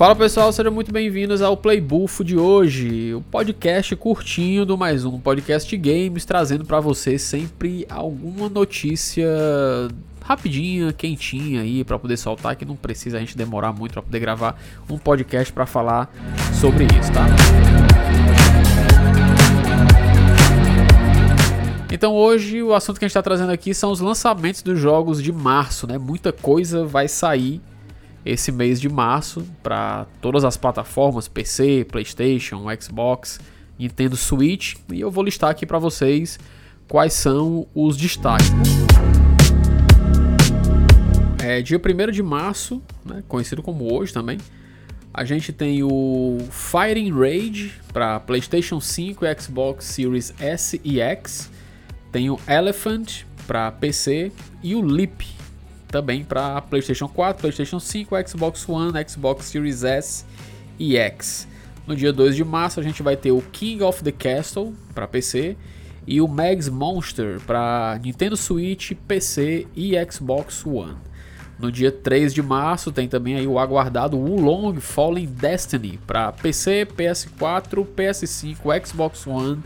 Fala pessoal, sejam muito bem-vindos ao Playbufo de hoje, o podcast curtinho do mais um podcast games, trazendo para você sempre alguma notícia rapidinha, quentinha aí para poder soltar, que não precisa a gente demorar muito para poder gravar um podcast para falar sobre isso, tá? Então hoje o assunto que a gente está trazendo aqui são os lançamentos dos jogos de março, né? Muita coisa vai sair esse mês de março para todas as plataformas, PC, PlayStation, Xbox, Nintendo Switch, e eu vou listar aqui para vocês quais são os destaques. É, dia 1 de março, né, conhecido como hoje também, a gente tem o Fighting Rage para PlayStation 5 e Xbox Series S e X, tem o Elephant para PC e o Leap também para PlayStation 4, PlayStation 5, Xbox One, Xbox Series S e X. No dia 2 de março a gente vai ter o King of the Castle para PC e o Mags Monster para Nintendo Switch, PC e Xbox One. No dia 3 de março tem também aí o aguardado Wulong Fallen Destiny para PC, PS4, PS5, Xbox One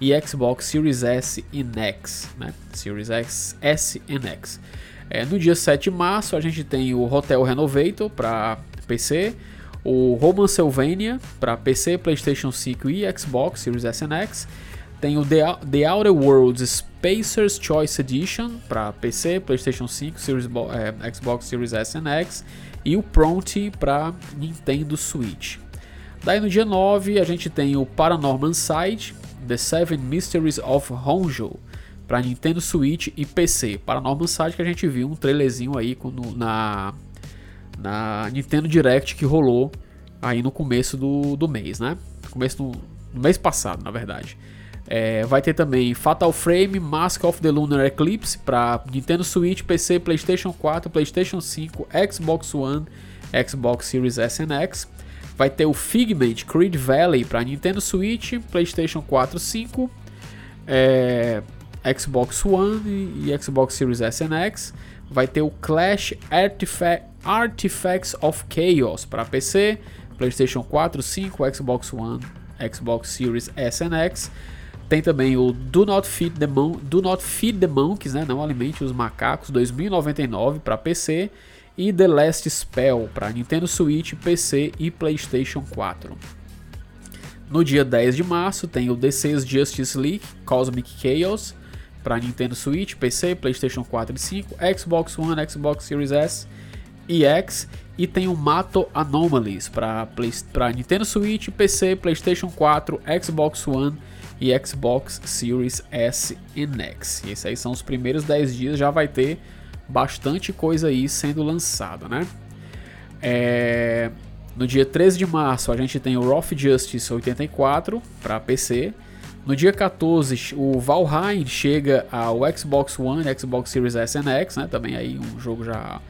e Xbox Series S e X, né? Series X, S e X. É, no dia 7 de março a gente tem o Hotel Renovator para PC, o Romancevania para PC, PlayStation 5 e Xbox Series S e X. Tem o The, The Outer Worlds Spacer's Choice Edition para PC, PlayStation 5, Series, é, Xbox Series S e X. E o Prompt para Nintendo Switch. Daí no dia 9 a gente tem o Paranorman Side, The Seven Mysteries of Honjo para Nintendo Switch e PC. Paranormal Side que a gente viu um trailerzinho aí quando, na, na Nintendo Direct que rolou aí no começo do, do mês, né? Começo do, mês passado, na verdade. É, vai ter também Fatal Frame Mask of the Lunar Eclipse para Nintendo Switch, PC, PlayStation 4, PlayStation 5, Xbox One, Xbox Series S e X. Vai ter o Figment Creed Valley para Nintendo Switch, PlayStation 4, 5, é, Xbox One e, e Xbox Series S X. Vai ter o Clash Artifact, Artifacts of Chaos para PC, PlayStation 4, 5, Xbox One, Xbox Series S X. Tem também o Do Not Feed the, Mon Do Not Feed the Monkeys, né? Não alimente os macacos, 2099 para PC e The Last Spell para Nintendo Switch, PC e PlayStation 4. No dia 10 de março tem o D6 Justice League Cosmic Chaos para Nintendo Switch, PC, PlayStation 4 e 5, Xbox One, Xbox Series S e X e tem o Mato Anomalies para Nintendo Switch, PC, PlayStation 4, Xbox One e Xbox Series S e X. E esses aí são os primeiros 10 dias, já vai ter bastante coisa aí sendo lançada, né? É... No dia 13 de março a gente tem o Rough Justice 84 para PC, no dia 14, o Valheim chega ao Xbox One, Xbox Series S e X, né? Também aí um jogo já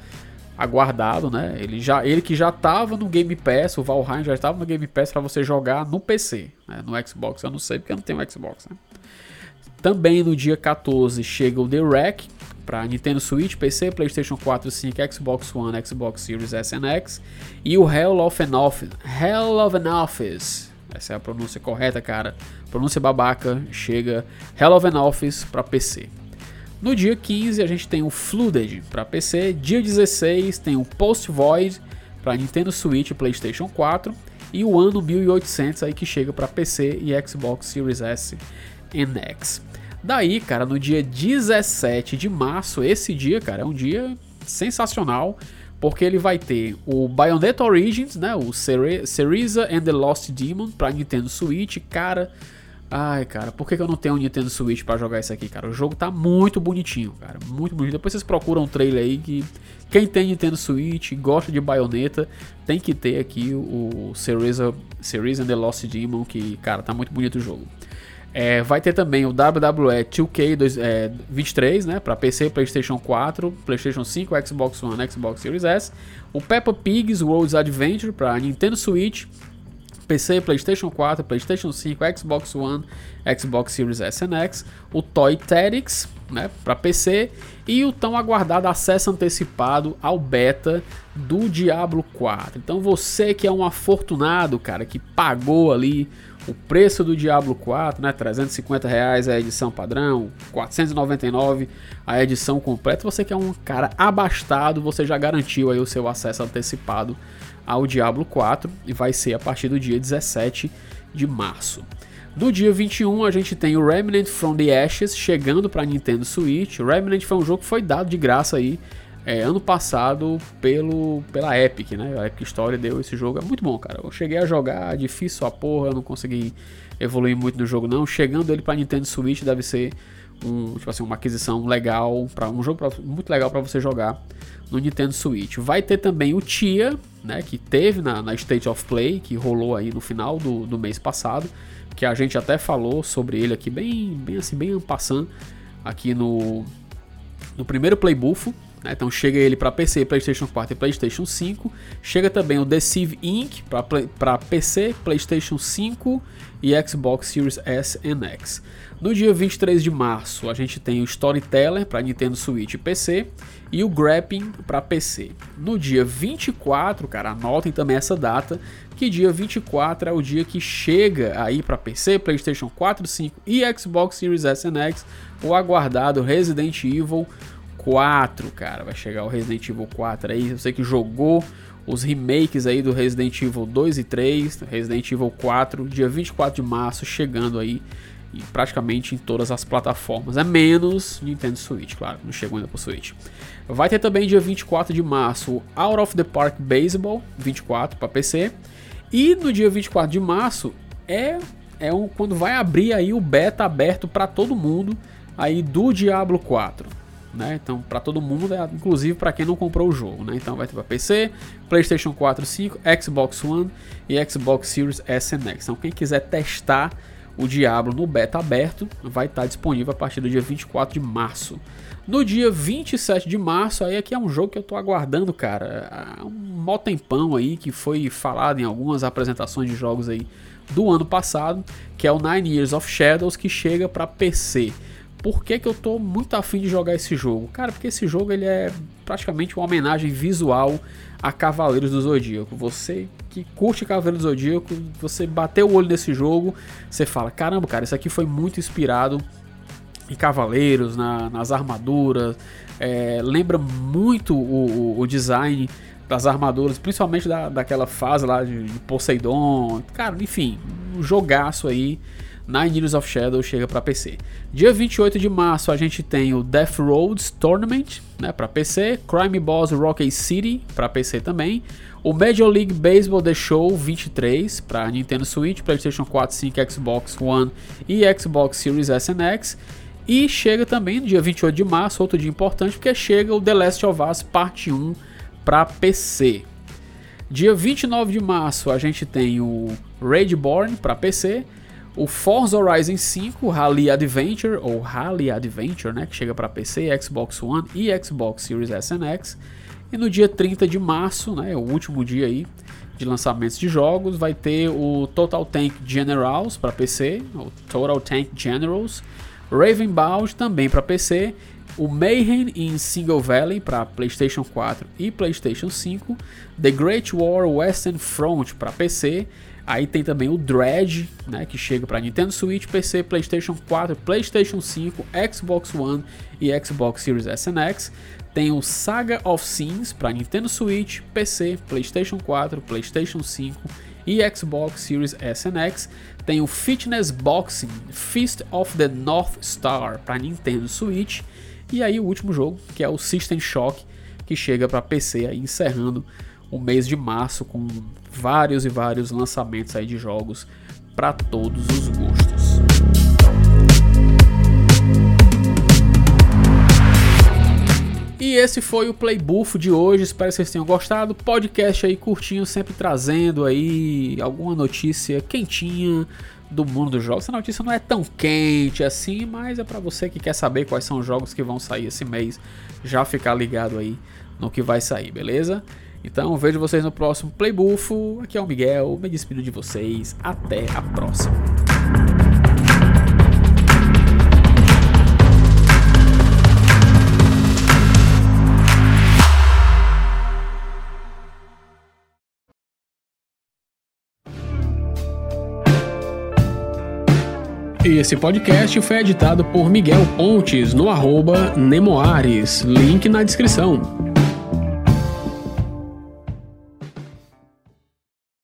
aguardado, né? Ele, já, ele que já estava no Game Pass, o Valheim já estava no Game Pass para você jogar no PC, né? no Xbox. Eu não sei porque eu não tenho Xbox, né? Também no dia 14 chega o The Wreck para Nintendo Switch, PC, PlayStation 4, 5, Xbox One, Xbox Series S e X e o Hell of an Office, Hell of an Office essa é a pronúncia correta, cara. Pronúncia babaca, chega Hell of an Office para PC. No dia 15 a gente tem o Flooded para PC, dia 16 tem o Post Void para Nintendo Switch e PlayStation 4 e o ano 1800 aí que chega para PC e Xbox Series S e X. Daí, cara, no dia 17 de março, esse dia, cara, é um dia sensacional porque ele vai ter o Bayonetta Origins, né, o Cereza and the Lost Demon para Nintendo Switch, cara. Ai, cara, por que, que eu não tenho um Nintendo Switch para jogar isso aqui, cara? O jogo tá muito bonitinho, cara, muito bonito. Depois vocês procuram um trailer aí que quem tem Nintendo Switch, gosta de Bayonetta, tem que ter aqui o Cereza, Cereza and the Lost Demon, que, cara, tá muito bonito o jogo. É, vai ter também o WWE 2K23, né, para PC, PlayStation 4, PlayStation 5, Xbox One, Xbox Series S. O Peppa Pig's World's Adventure para Nintendo Switch, PC, PlayStation 4, PlayStation 5, Xbox One, Xbox Series S e X. O Toy Tactics, né, para PC e o tão aguardado acesso antecipado ao beta do Diablo 4. Então você que é um afortunado, cara, que pagou ali o preço do Diablo 4, né, 350 reais a edição padrão, 499 a edição completa. Você que é um cara abastado, você já garantiu aí o seu acesso antecipado ao Diablo 4 e vai ser a partir do dia 17 de março. No dia 21 a gente tem o Remnant from the Ashes chegando para Nintendo Switch. O Remnant foi um jogo que foi dado de graça aí é, ano passado pelo, pela Epic, né? A Epic Story deu esse jogo, é muito bom, cara. Eu cheguei a jogar, difícil a porra, não consegui evoluir muito no jogo não. Chegando ele para Nintendo Switch deve ser um, tipo assim, uma aquisição legal, para um jogo pra, muito legal para você jogar no Nintendo Switch. Vai ter também o Tia, né, que teve na, na State of Play, que rolou aí no final do, do mês passado que a gente até falou sobre ele aqui bem, bem assim, bem passando aqui no, no primeiro Playbufo. Né? Então chega ele para PC, PlayStation 4 e PlayStation 5. Chega também o Deceive Inc. para PC, PlayStation 5 e Xbox Series S e X. No dia 23 de março, a gente tem o Storyteller para Nintendo Switch e PC e o Grapping para PC. No dia 24, cara, anotem também essa data, que dia 24 é o dia que chega aí para PC, PlayStation 4, 5 e Xbox Series S e X o aguardado Resident Evil 4, cara. Vai chegar o Resident Evil 4 aí, você que jogou os remakes aí do Resident Evil 2 e 3, Resident Evil 4, dia 24 de março, chegando aí em praticamente em todas as plataformas. É menos Nintendo Switch, claro, não chegou ainda pro Switch. Vai ter também dia 24 de março Out of the Park Baseball 24 para PC. E no dia 24 de março é, é um, quando vai abrir aí o beta aberto para todo mundo aí do Diablo 4. Né? Então, para todo mundo, é, inclusive para quem não comprou o jogo. Né? Então, vai ter para PC, PlayStation 4, 5, Xbox One e Xbox Series S e X. Então, quem quiser testar o Diablo no beta aberto, vai estar tá disponível a partir do dia 24 de março. No dia 27 de março, aí aqui é um jogo que eu tô aguardando, cara. Um mó tempão aí que foi falado em algumas apresentações de jogos aí do ano passado, que é o Nine Years of Shadows que chega para PC. Por que, que eu tô muito afim de jogar esse jogo? Cara, porque esse jogo ele é praticamente uma homenagem visual a Cavaleiros do Zodíaco. Você que curte Cavaleiros do Zodíaco, você bateu o olho nesse jogo, você fala: caramba, cara, isso aqui foi muito inspirado em cavaleiros, na, nas armaduras. É, lembra muito o, o, o, design das armaduras, principalmente da, daquela fase lá de, de Poseidon. Cara, enfim, um jogaço aí. Nine Years of Shadow chega para PC. Dia 28 de março a gente tem o Death Roads Tournament, né, para PC, Crime Boss Rocket City para PC também, o Major League Baseball The Show 23 para Nintendo Switch, PlayStation 4, 5, Xbox One e Xbox Series S e X e chega também no dia 28 de março, outro dia importante, porque chega o The Last of Us Parte 1 para PC. Dia 29 de março a gente tem o Raidborn para PC, o Forza Horizon 5 Rally Adventure ou Rally Adventure, né, que chega para PC, Xbox One e Xbox Series S e X. E no dia 30 de março, né, o último dia aí de lançamentos de jogos, vai ter o Total Tank Generals para PC, o Total Tank Generals Ravenbound também para PC, o Mayhem in Single Valley para PlayStation 4 e PlayStation 5, The Great War Western Front para PC, aí tem também o Dread, né, que chega para Nintendo Switch, PC, PlayStation 4, PlayStation 5, Xbox One e Xbox Series S X. Tem o Saga of Sins para Nintendo Switch, PC, PlayStation 4, PlayStation 5 e Xbox Series S X. Tem o Fitness Boxing Fist of the North Star para Nintendo Switch. E aí o último jogo, que é o System Shock, que chega para PC aí encerrando o mês de março com vários e vários lançamentos aí de jogos para todos os gostos. E esse foi o Playbuff de hoje. Espero que vocês tenham gostado. Podcast aí curtinho, sempre trazendo aí alguma notícia quentinha do mundo dos jogos. Essa notícia não é tão quente assim, mas é para você que quer saber quais são os jogos que vão sair esse mês, já ficar ligado aí no que vai sair, beleza? Então vejo vocês no próximo Playbufo. Aqui é o Miguel, me despido de vocês. Até a próxima. Esse podcast foi editado por Miguel Pontes no arroba Nemoares, link na descrição.